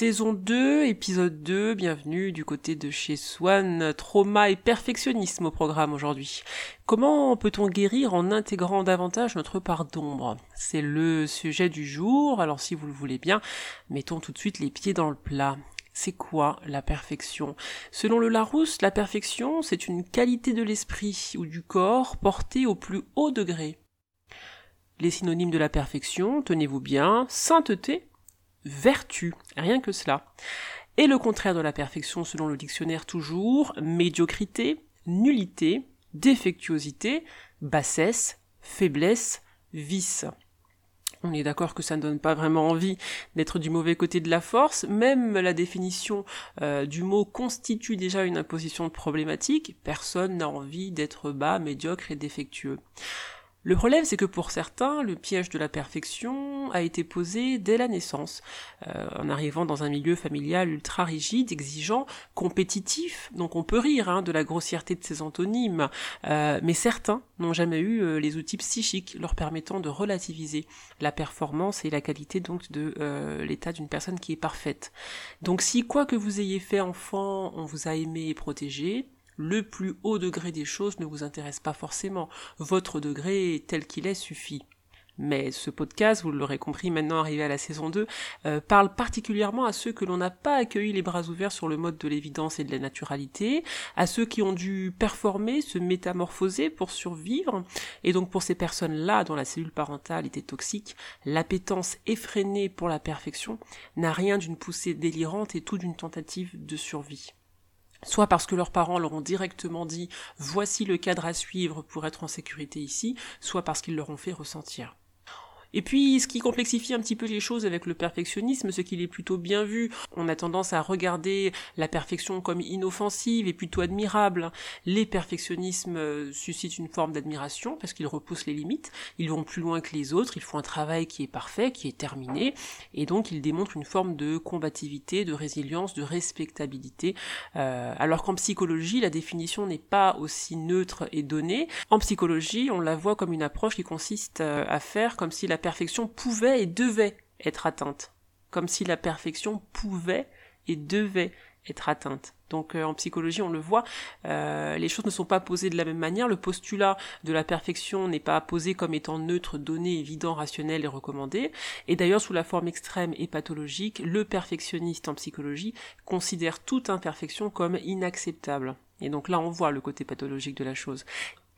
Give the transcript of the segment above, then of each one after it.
Saison 2, épisode 2, bienvenue du côté de chez Swan, trauma et perfectionnisme au programme aujourd'hui. Comment peut-on guérir en intégrant davantage notre part d'ombre? C'est le sujet du jour, alors si vous le voulez bien, mettons tout de suite les pieds dans le plat. C'est quoi la perfection? Selon le Larousse, la perfection, c'est une qualité de l'esprit ou du corps portée au plus haut degré. Les synonymes de la perfection, tenez-vous bien, sainteté, vertu, rien que cela. Et le contraire de la perfection selon le dictionnaire toujours, médiocrité, nullité, défectuosité, bassesse, faiblesse, vice. On est d'accord que ça ne donne pas vraiment envie d'être du mauvais côté de la force, même la définition euh, du mot constitue déjà une imposition problématique, personne n'a envie d'être bas, médiocre et défectueux. Le problème, c'est que pour certains, le piège de la perfection a été posé dès la naissance, euh, en arrivant dans un milieu familial ultra rigide, exigeant, compétitif. Donc on peut rire hein, de la grossièreté de ces antonymes, euh, mais certains n'ont jamais eu euh, les outils psychiques leur permettant de relativiser la performance et la qualité donc de l'état d'une personne qui est parfaite. Donc si quoi que vous ayez fait enfant, on vous a aimé et protégé, le plus haut degré des choses ne vous intéresse pas forcément. Votre degré tel qu'il est suffit. Mais ce podcast, vous l'aurez compris maintenant arrivé à la saison 2, euh, parle particulièrement à ceux que l'on n'a pas accueilli les bras ouverts sur le mode de l'évidence et de la naturalité, à ceux qui ont dû performer, se métamorphoser pour survivre, et donc pour ces personnes-là dont la cellule parentale était toxique, l'appétence effrénée pour la perfection n'a rien d'une poussée délirante et tout d'une tentative de survie soit parce que leurs parents leur ont directement dit voici le cadre à suivre pour être en sécurité ici, soit parce qu'ils leur ont fait ressentir. Et puis, ce qui complexifie un petit peu les choses avec le perfectionnisme, c'est qu'il est plutôt bien vu. On a tendance à regarder la perfection comme inoffensive et plutôt admirable. Les perfectionnismes euh, suscitent une forme d'admiration parce qu'ils repoussent les limites, ils vont plus loin que les autres, ils font un travail qui est parfait, qui est terminé, et donc ils démontrent une forme de combativité, de résilience, de respectabilité. Euh, alors qu'en psychologie, la définition n'est pas aussi neutre et donnée. En psychologie, on la voit comme une approche qui consiste euh, à faire comme si la perfection pouvait et devait être atteinte. Comme si la perfection pouvait et devait être atteinte. Donc euh, en psychologie, on le voit, euh, les choses ne sont pas posées de la même manière. Le postulat de la perfection n'est pas posé comme étant neutre, donné, évident, rationnel et recommandé. Et d'ailleurs, sous la forme extrême et pathologique, le perfectionniste en psychologie considère toute imperfection comme inacceptable. Et donc là, on voit le côté pathologique de la chose.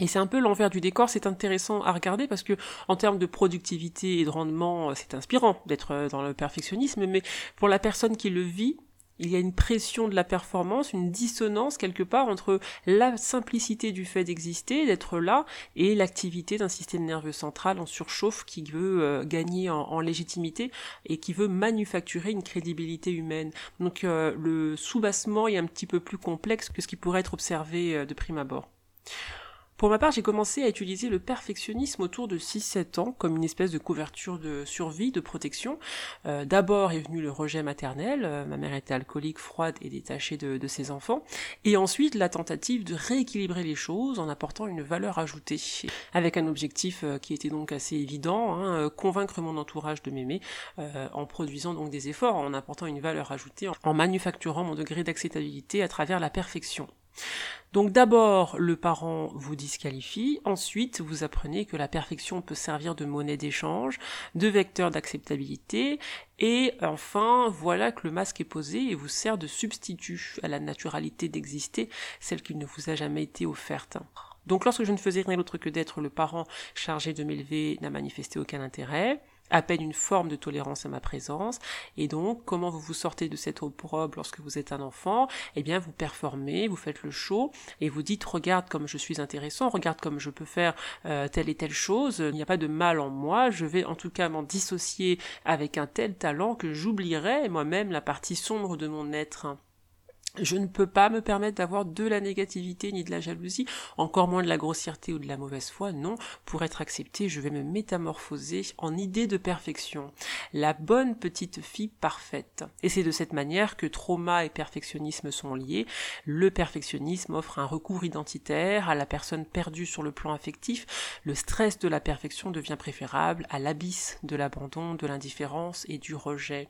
Et c'est un peu l'envers du décor, c'est intéressant à regarder parce que en termes de productivité et de rendement, c'est inspirant d'être euh, dans le perfectionnisme, mais pour la personne qui le vit, il y a une pression de la performance, une dissonance quelque part entre la simplicité du fait d'exister, d'être là, et l'activité d'un système nerveux central en surchauffe qui veut euh, gagner en, légitimité et qui veut manufacturer une crédibilité humaine. Donc euh, le soubassement est un petit peu plus complexe que ce qui pourrait être observé de prime abord. Pour ma part, j'ai commencé à utiliser le perfectionnisme autour de 6-7 ans comme une espèce de couverture de survie, de protection. Euh, d'abord est venu le rejet maternel, euh, ma mère était alcoolique, froide et détachée de, ses enfants, et ensuite la tentative de rééquilibrer les choses en apportant une valeur ajoutée, avec un objectif euh, qui était donc assez évident, hein, convaincre mon entourage de m'aimer, en produisant donc des efforts, en apportant une valeur ajoutée, en manufacturant mon degré d'acceptabilité à travers la perfection. Donc d'abord, le parent vous disqualifie, ensuite vous apprenez que la perfection peut servir de monnaie d'échange, de vecteur d'acceptabilité, et enfin, voilà que le masque est posé et vous sert de substitut à la naturalité d'exister, celle qui ne vous a jamais été offerte. Donc lorsque je ne faisais rien d'autre que d'être le parent chargé de m'élever n'a manifesté aucun intérêt, à peine une forme de tolérance à ma présence. Et donc, comment vous vous sortez de cette opprobre lorsque vous êtes un enfant? Eh bien, vous performez, vous faites le show et vous dites regarde comme je suis intéressant, regarde comme je peux faire euh, telle et telle chose. Il n'y a pas de mal en moi. Je vais en tout cas m'en dissocier avec un tel talent que j'oublierai moi-même la partie sombre de mon être. Je ne peux pas me permettre d'avoir de la négativité ni de la jalousie, encore moins de la grossièreté ou de la mauvaise foi, non. Pour être accepté, je vais me métamorphoser en idée de perfection. La bonne petite fille parfaite. Et c'est de cette manière que trauma et perfectionnisme sont liés. Le perfectionnisme offre un recours identitaire à la personne perdue sur le plan affectif. Le stress de la perfection devient préférable à l'abysse de l'abandon, de l'indifférence et du rejet.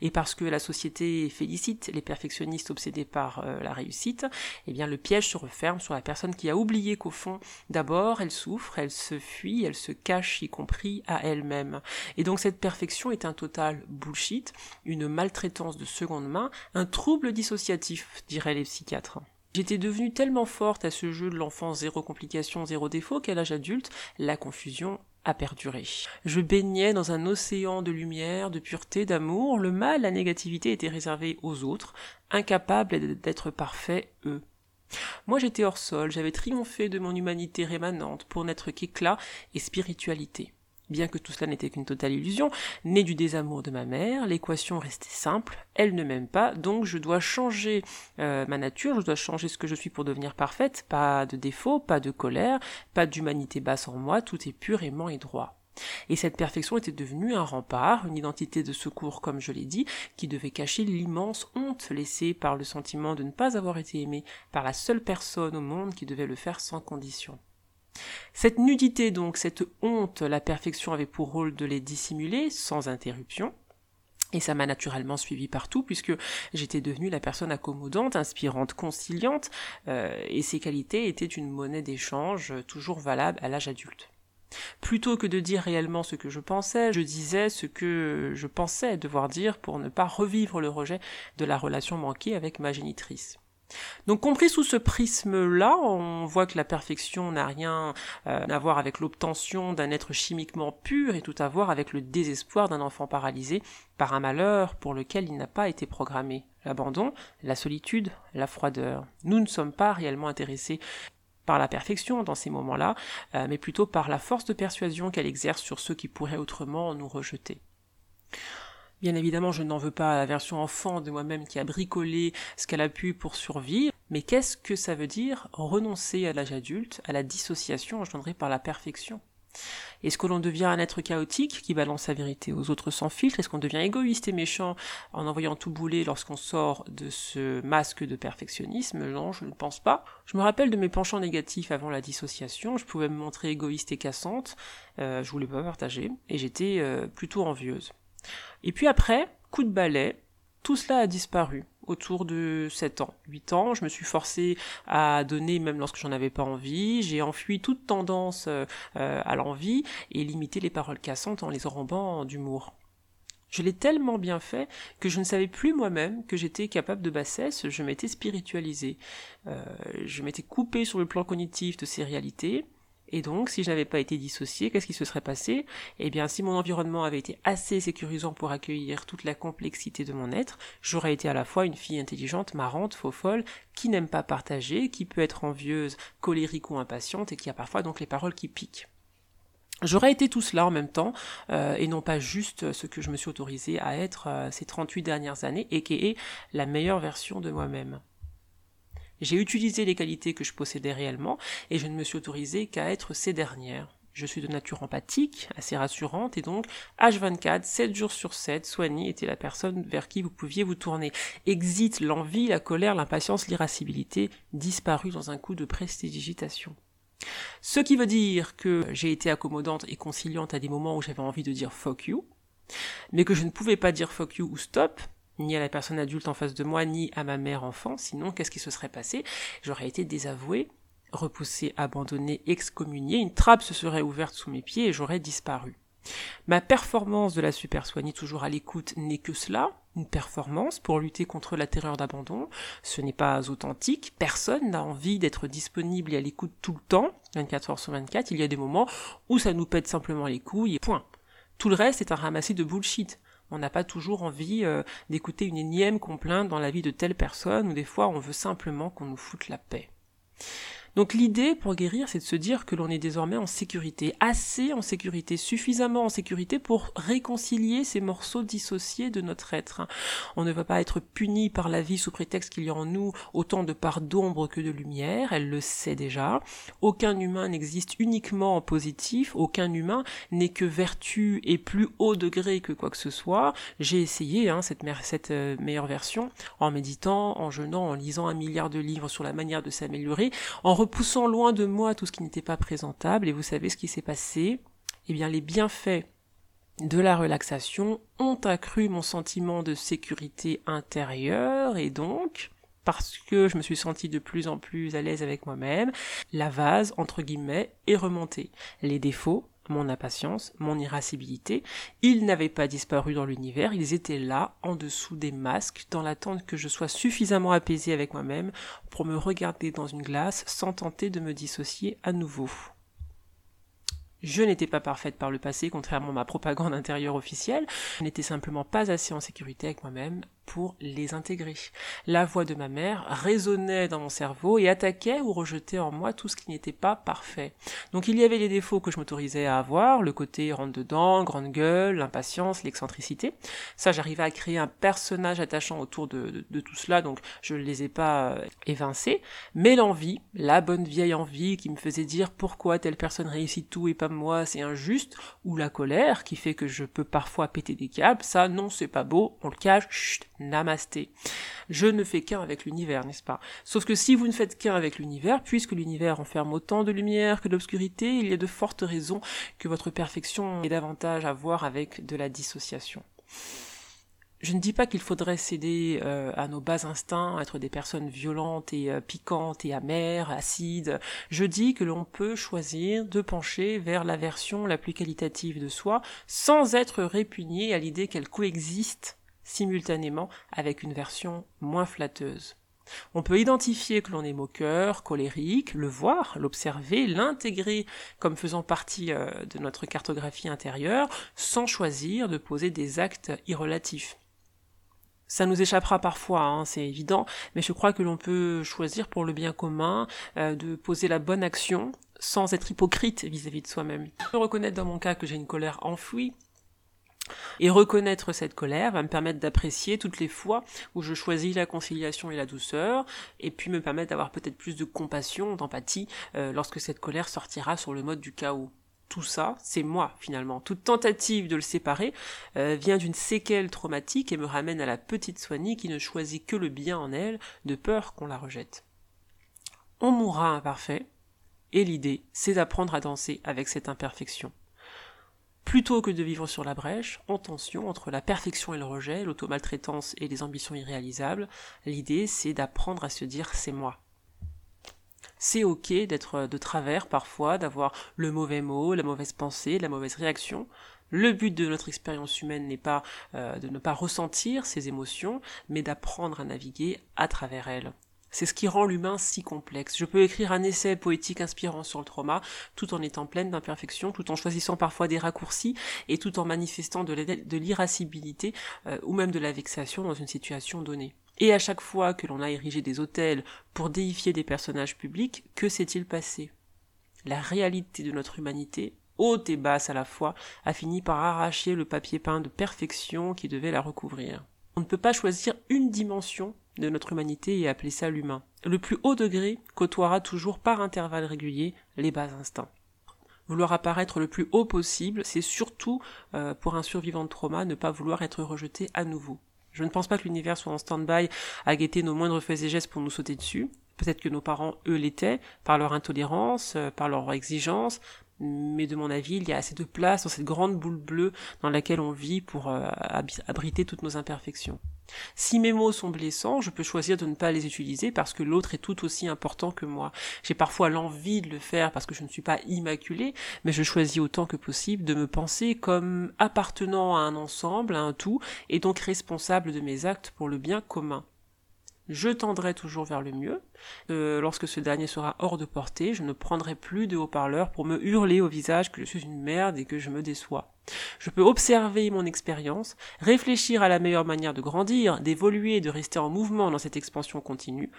Et parce que la société félicite les perfectionnistes obsédés par euh, la réussite, eh bien le piège se referme sur la personne qui a oublié qu'au fond, d'abord, elle souffre, elle se fuit, elle se cache, y compris à elle-même. Et donc cette perfection est un total bullshit, une maltraitance de seconde main, un trouble dissociatif, diraient les psychiatres. J'étais devenue tellement forte à ce jeu de l'enfant zéro complication, zéro défaut qu'à l'âge adulte, la confusion a perduré. Je baignais dans un océan de lumière, de pureté, d'amour. Le mal, la négativité était réservé aux autres, incapables d'être parfaits, eux. Moi j'étais hors sol, j'avais triomphé de mon humanité rémanente pour n'être qu'éclat et spiritualité. Bien que tout cela n'était qu'une totale illusion, née du désamour de ma mère, l'équation restait simple, elle ne m'aime pas, donc je dois changer euh, ma nature, je dois changer ce que je suis pour devenir parfaite, pas de défaut, pas de colère, pas d'humanité basse en moi, tout est pur, aimant et droit. Et cette perfection était devenue un rempart, une identité de secours, comme je l'ai dit, qui devait cacher l'immense honte laissée par le sentiment de ne pas avoir été aimé par la seule personne au monde qui devait le faire sans condition. Cette nudité donc, cette honte, la perfection avait pour rôle de les dissimuler sans interruption. Et ça m'a naturellement suivi partout puisque j'étais devenue la personne accommodante, inspirante, conciliante, euh, et ces qualités étaient une monnaie d'échange toujours valable à l'âge adulte. Plutôt que de dire réellement ce que je pensais, je disais ce que je pensais devoir dire pour ne pas revivre le rejet de la relation manquée avec ma génitrice. Donc compris sous ce prisme-là, on voit que la perfection n'a rien euh, à voir avec l'obtention d'un être chimiquement pur et tout à voir avec le désespoir d'un enfant paralysé par un malheur pour lequel il n'a pas été programmé. L'abandon, la solitude, la froideur. Nous ne sommes pas réellement intéressés par la perfection dans ces moments-là, euh, mais plutôt par la force de persuasion qu'elle exerce sur ceux qui pourraient autrement nous rejeter. Bien évidemment, je n'en veux pas à la version enfant de moi-même qui a bricolé ce qu'elle a pu pour survivre, mais qu'est-ce que ça veut dire renoncer à l'âge adulte, à la dissociation engendrée par la perfection? Est-ce que l'on devient un être chaotique qui balance sa vérité aux autres sans filtre? Est-ce qu'on devient égoïste et méchant en envoyant tout bouler lorsqu'on sort de ce masque de perfectionnisme? Non, je ne pense pas. Je me rappelle de mes penchants négatifs avant la dissociation. Je pouvais me montrer égoïste et cassante. Euh, je voulais pas partager et j'étais euh, plutôt envieuse. Et puis après, coup de balai, tout cela a disparu autour de 7 ans, 8 ans, je me suis forcé à donner même lorsque j'en avais pas envie, j'ai enfui toute tendance euh, à l'envie et limité les paroles cassantes en les enrobant d'humour. Je l'ai tellement bien fait que je ne savais plus moi-même que j'étais capable de bassesse, je m'étais spiritualisé, euh, je m'étais coupé sur le plan cognitif de ces réalités, et donc, si je n'avais pas été dissocié, qu'est-ce qui se serait passé? Eh bien, si mon environnement avait été assez sécurisant pour accueillir toute la complexité de mon être, j'aurais été à la fois une fille intelligente, marrante, faux folle, qui n'aime pas partager, qui peut être envieuse, colérique ou impatiente, et qui a parfois donc les paroles qui piquent. J'aurais été tout cela en même temps, euh, et non pas juste ce que je me suis autorisé à être euh, ces 38 dernières années, et qui est la meilleure version de moi-même. J'ai utilisé les qualités que je possédais réellement et je ne me suis autorisé qu'à être ces dernières. Je suis de nature empathique, assez rassurante, et donc, H24, 7 jours sur 7, Soigny était la personne vers qui vous pouviez vous tourner. Exit l'envie, la colère, l'impatience, l'irascibilité, disparu dans un coup de prestidigitation. Ce qui veut dire que j'ai été accommodante et conciliante à des moments où j'avais envie de dire fuck you, mais que je ne pouvais pas dire fuck you ou stop, ni à la personne adulte en face de moi, ni à ma mère enfant, sinon qu'est-ce qui se serait passé? J'aurais été désavoué, repoussé, abandonné, excommunié, une trappe se serait ouverte sous mes pieds et j'aurais disparu. Ma performance de la super soignée toujours à l'écoute n'est que cela, une performance pour lutter contre la terreur d'abandon. Ce n'est pas authentique, personne n'a envie d'être disponible et à l'écoute tout le temps, 24 heures sur 24, il y a des moments où ça nous pète simplement les couilles et point. Tout le reste est un ramassis de bullshit. On n'a pas toujours envie euh, d'écouter une énième complainte dans la vie de telle personne, ou des fois on veut simplement qu'on nous foute la paix. Donc l'idée pour guérir, c'est de se dire que l'on est désormais en sécurité, assez en sécurité, suffisamment en sécurité pour réconcilier ces morceaux dissociés de notre être. On ne va pas être puni par la vie sous prétexte qu'il y a en nous autant de parts d'ombre que de lumière, elle le sait déjà. Aucun humain n'existe uniquement en positif, aucun humain n'est que vertu et plus haut degré que quoi que ce soit. J'ai essayé hein, cette, euh, meilleure version en méditant, en jeûnant, en lisant un milliard de livres sur la manière de s'améliorer, en repoussant loin de moi tout ce qui n'était pas présentable, et vous savez ce qui s'est passé? Eh bien, les bienfaits de la relaxation ont accru mon sentiment de sécurité intérieure, et donc, parce que je me suis senti de plus en plus à l'aise avec moi-même, la vase, entre guillemets, est remontée. Les défauts, mon impatience, mon irascibilité, ils n'avaient pas disparu dans l'univers, ils étaient là, en dessous des masques, dans l'attente que je sois suffisamment apaisé avec moi-même pour me regarder dans une glace sans tenter de me dissocier à nouveau. Je n'étais pas parfaite par le passé, contrairement à ma propagande intérieure officielle. Je n'étais simplement pas assez en sécurité avec moi-même pour les intégrer. La voix de ma mère résonnait dans mon cerveau et attaquait ou rejetait en moi tout ce qui n'était pas parfait. Donc il y avait les défauts que je m'autorisais à avoir, le côté rentre dedans, grande gueule, l'impatience, l'excentricité. Ça, j'arrivais à créer un personnage attachant autour de, de, tout cela, donc je ne les ai pas euh, évincés. Mais l'envie, la bonne vieille envie qui me faisait dire pourquoi telle personne réussit tout et pas moi, c'est injuste, ou la colère qui fait que je peux parfois péter des câbles, ça non, c'est pas beau, on le cache, chut, Namasté. Je ne fais qu'un avec l'univers, n'est-ce pas? Sauf que si vous ne faites qu'un avec l'univers, puisque l'univers enferme autant de lumière que d'obscurité, il y a de fortes raisons que votre perfection ait davantage à voir avec de la dissociation. Je ne dis pas qu'il faudrait céder euh, à nos bas instincts, être des personnes violentes et euh, piquantes et amères, acides. Je dis que l'on peut choisir de pencher vers la version la plus qualitative de soi, sans être répugné à l'idée qu'elle coexiste simultanément avec une version moins flatteuse. On peut identifier que l'on est moqueur, colérique, le voir, l'observer, l'intégrer comme faisant partie euh, de notre cartographie intérieure, sans choisir de poser des actes irrelatifs. Ça nous échappera parfois, hein, c'est évident, mais je crois que l'on peut choisir pour le bien commun euh, de poser la bonne action sans être hypocrite vis-à-vis -vis de soi-même. Je peux reconnaître dans mon cas que j'ai une colère enfouie, et reconnaître cette colère va me permettre d'apprécier toutes les fois où je choisis la conciliation et la douceur, et puis me permettre d'avoir peut-être plus de compassion, d'empathie, euh, lorsque cette colère sortira sur le mode du chaos tout ça, c'est moi finalement. Toute tentative de le séparer euh, vient d'une séquelle traumatique et me ramène à la petite Soigny qui ne choisit que le bien en elle, de peur qu'on la rejette. On mourra imparfait, et l'idée, c'est d'apprendre à danser avec cette imperfection. Plutôt que de vivre sur la brèche, en tension entre la perfection et le rejet, l'automaltraitance et les ambitions irréalisables, l'idée c'est d'apprendre à se dire c'est moi. C'est ok d'être de travers parfois, d'avoir le mauvais mot, la mauvaise pensée, la mauvaise réaction. Le but de notre expérience humaine n'est pas euh, de ne pas ressentir ces émotions, mais d'apprendre à naviguer à travers elles. C'est ce qui rend l'humain si complexe. Je peux écrire un essai poétique inspirant sur le trauma, tout en étant pleine d'imperfections, tout en choisissant parfois des raccourcis, et tout en manifestant de l'irascibilité euh, ou même de la vexation dans une situation donnée. Et à chaque fois que l'on a érigé des hôtels pour déifier des personnages publics, que s'est-il passé? La réalité de notre humanité, haute et basse à la fois, a fini par arracher le papier peint de perfection qui devait la recouvrir. On ne peut pas choisir une dimension de notre humanité et appeler ça l'humain. Le plus haut degré côtoiera toujours par intervalles réguliers les bas instincts. Vouloir apparaître le plus haut possible, c'est surtout euh, pour un survivant de trauma ne pas vouloir être rejeté à nouveau. Je ne pense pas que l'univers soit en stand-by à guetter nos moindres faits et gestes pour nous sauter dessus. Peut-être que nos parents, eux, l'étaient, par leur intolérance, euh, par leur exigence, mais de mon avis, il y a assez de place dans cette grande boule bleue dans laquelle on vit pour euh, abriter toutes nos imperfections. Si mes mots sont blessants, je peux choisir de ne pas les utiliser parce que l'autre est tout aussi important que moi. J'ai parfois l'envie de le faire parce que je ne suis pas immaculée, mais je choisis autant que possible de me penser comme appartenant à un ensemble, à un tout, et donc responsable de mes actes pour le bien commun je tendrai toujours vers le mieux. Euh, lorsque ce dernier sera hors de portée, je ne prendrai plus de haut-parleur pour me hurler au visage que je suis une merde et que je me déçois. Je peux observer mon expérience, réfléchir à la meilleure manière de grandir, d'évoluer, de rester en mouvement dans cette expansion continue,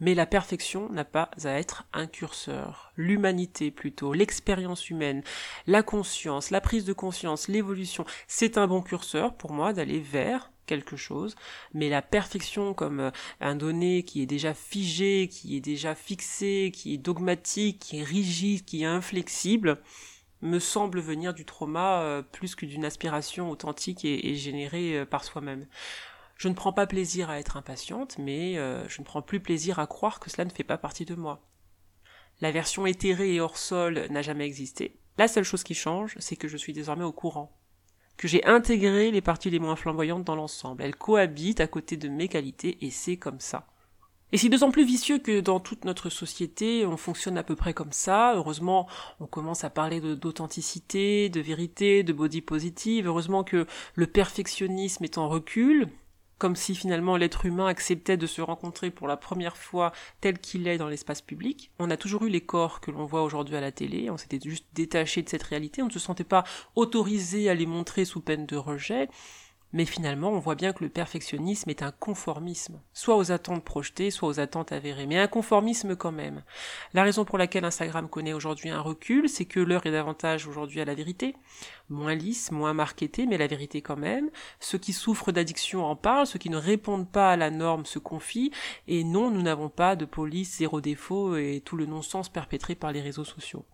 Mais la perfection n'a pas à être un curseur. L'humanité plutôt, l'expérience humaine, la conscience, la prise de conscience, l'évolution, c'est un bon curseur pour moi d'aller vers quelque chose, mais la perfection comme euh, un donné qui est déjà figé, qui est déjà fixé, qui est dogmatique, qui est rigide, qui est inflexible, me semble venir du trauma euh, plus que d'une aspiration authentique et, générée euh, par soi-même. Je ne prends pas plaisir à être impatiente, mais je ne prends plus plaisir à croire que cela ne fait pas partie de moi. La version éthérée et hors sol n'a jamais existé. La seule chose qui change, c'est que je suis désormais au courant. Que j'ai intégré les parties les moins flamboyantes dans l'ensemble. Elles cohabitent à côté de mes qualités et c'est comme ça. Et c'est d'autant plus vicieux que dans toute notre société, on fonctionne à peu près comme ça. Heureusement, on commence à parler d'authenticité, de, vérité, de body positive. Heureusement que le perfectionnisme est en recul, comme si finalement l'être humain acceptait de se rencontrer pour la première fois tel qu'il est dans l'espace public. On a toujours eu les corps que l'on voit aujourd'hui à la télé, on s'était juste détaché de cette réalité, on ne se sentait pas autorisé à les montrer sous peine de rejet. Mais finalement, on voit bien que le perfectionnisme est un conformisme, soit aux attentes projetées, soit aux attentes avérées, mais un conformisme quand même. La raison pour laquelle Instagram connaît aujourd'hui un recul, c'est que l'heure est davantage aujourd'hui à la vérité, moins lisse, moins marketée, mais la vérité quand même. Ceux qui souffrent d'addiction en parlent, ceux qui ne répondent pas à la norme se confient, et non, nous n'avons pas de police zéro défaut et tout le non-sens perpétré par les réseaux sociaux.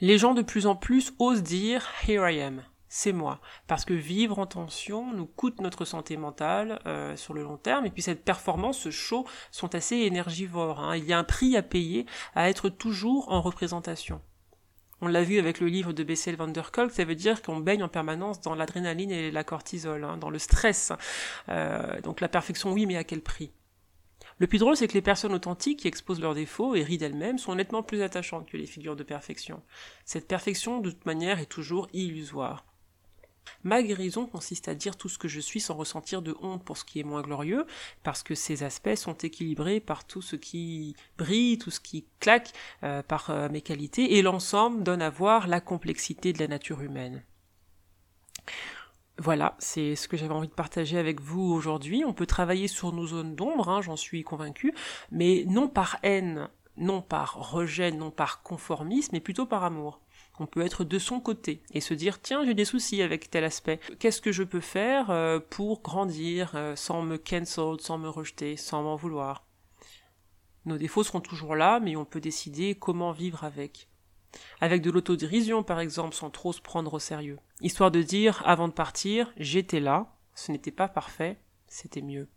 Les gens de plus en plus osent dire Here I am c'est moi. Parce que vivre en tension nous coûte notre santé mentale euh, sur le long terme, et puis cette performance, ce show, sont assez énergivores. Hein. Il y a un prix à payer à être toujours en représentation. On l'a vu avec le livre de Bessel van der Kolk, ça veut dire qu'on baigne en permanence dans l'adrénaline et la cortisol, hein, dans le stress. Euh, donc la perfection, oui, mais à quel prix? Le plus drôle, c'est que les personnes authentiques qui exposent leurs défauts et rient d'elles-mêmes sont nettement plus attachantes que les figures de perfection. Cette perfection, de toute manière, est toujours illusoire. Ma guérison consiste à dire tout ce que je suis sans ressentir de honte pour ce qui est moins glorieux, parce que ces aspects sont équilibrés par tout ce qui brille, tout ce qui claque, euh, par euh, mes qualités, et l'ensemble donne à voir la complexité de la nature humaine. Voilà, c'est ce que j'avais envie de partager avec vous aujourd'hui. On peut travailler sur nos zones d'ombre, hein, j'en suis convaincu, mais non par haine, non par rejet, non par conformisme, mais plutôt par amour. On peut être de son côté et se dire tiens j'ai des soucis avec tel aspect. Qu'est-ce que je peux faire euh, pour grandir euh, sans me cancel, sans me rejeter, sans m'en vouloir? Nos défauts seront toujours là, mais on peut décider comment vivre avec. Avec de l'autodérision par exemple, sans trop se prendre au sérieux. Histoire de dire avant de partir j'étais là, ce n'était pas parfait, c'était mieux.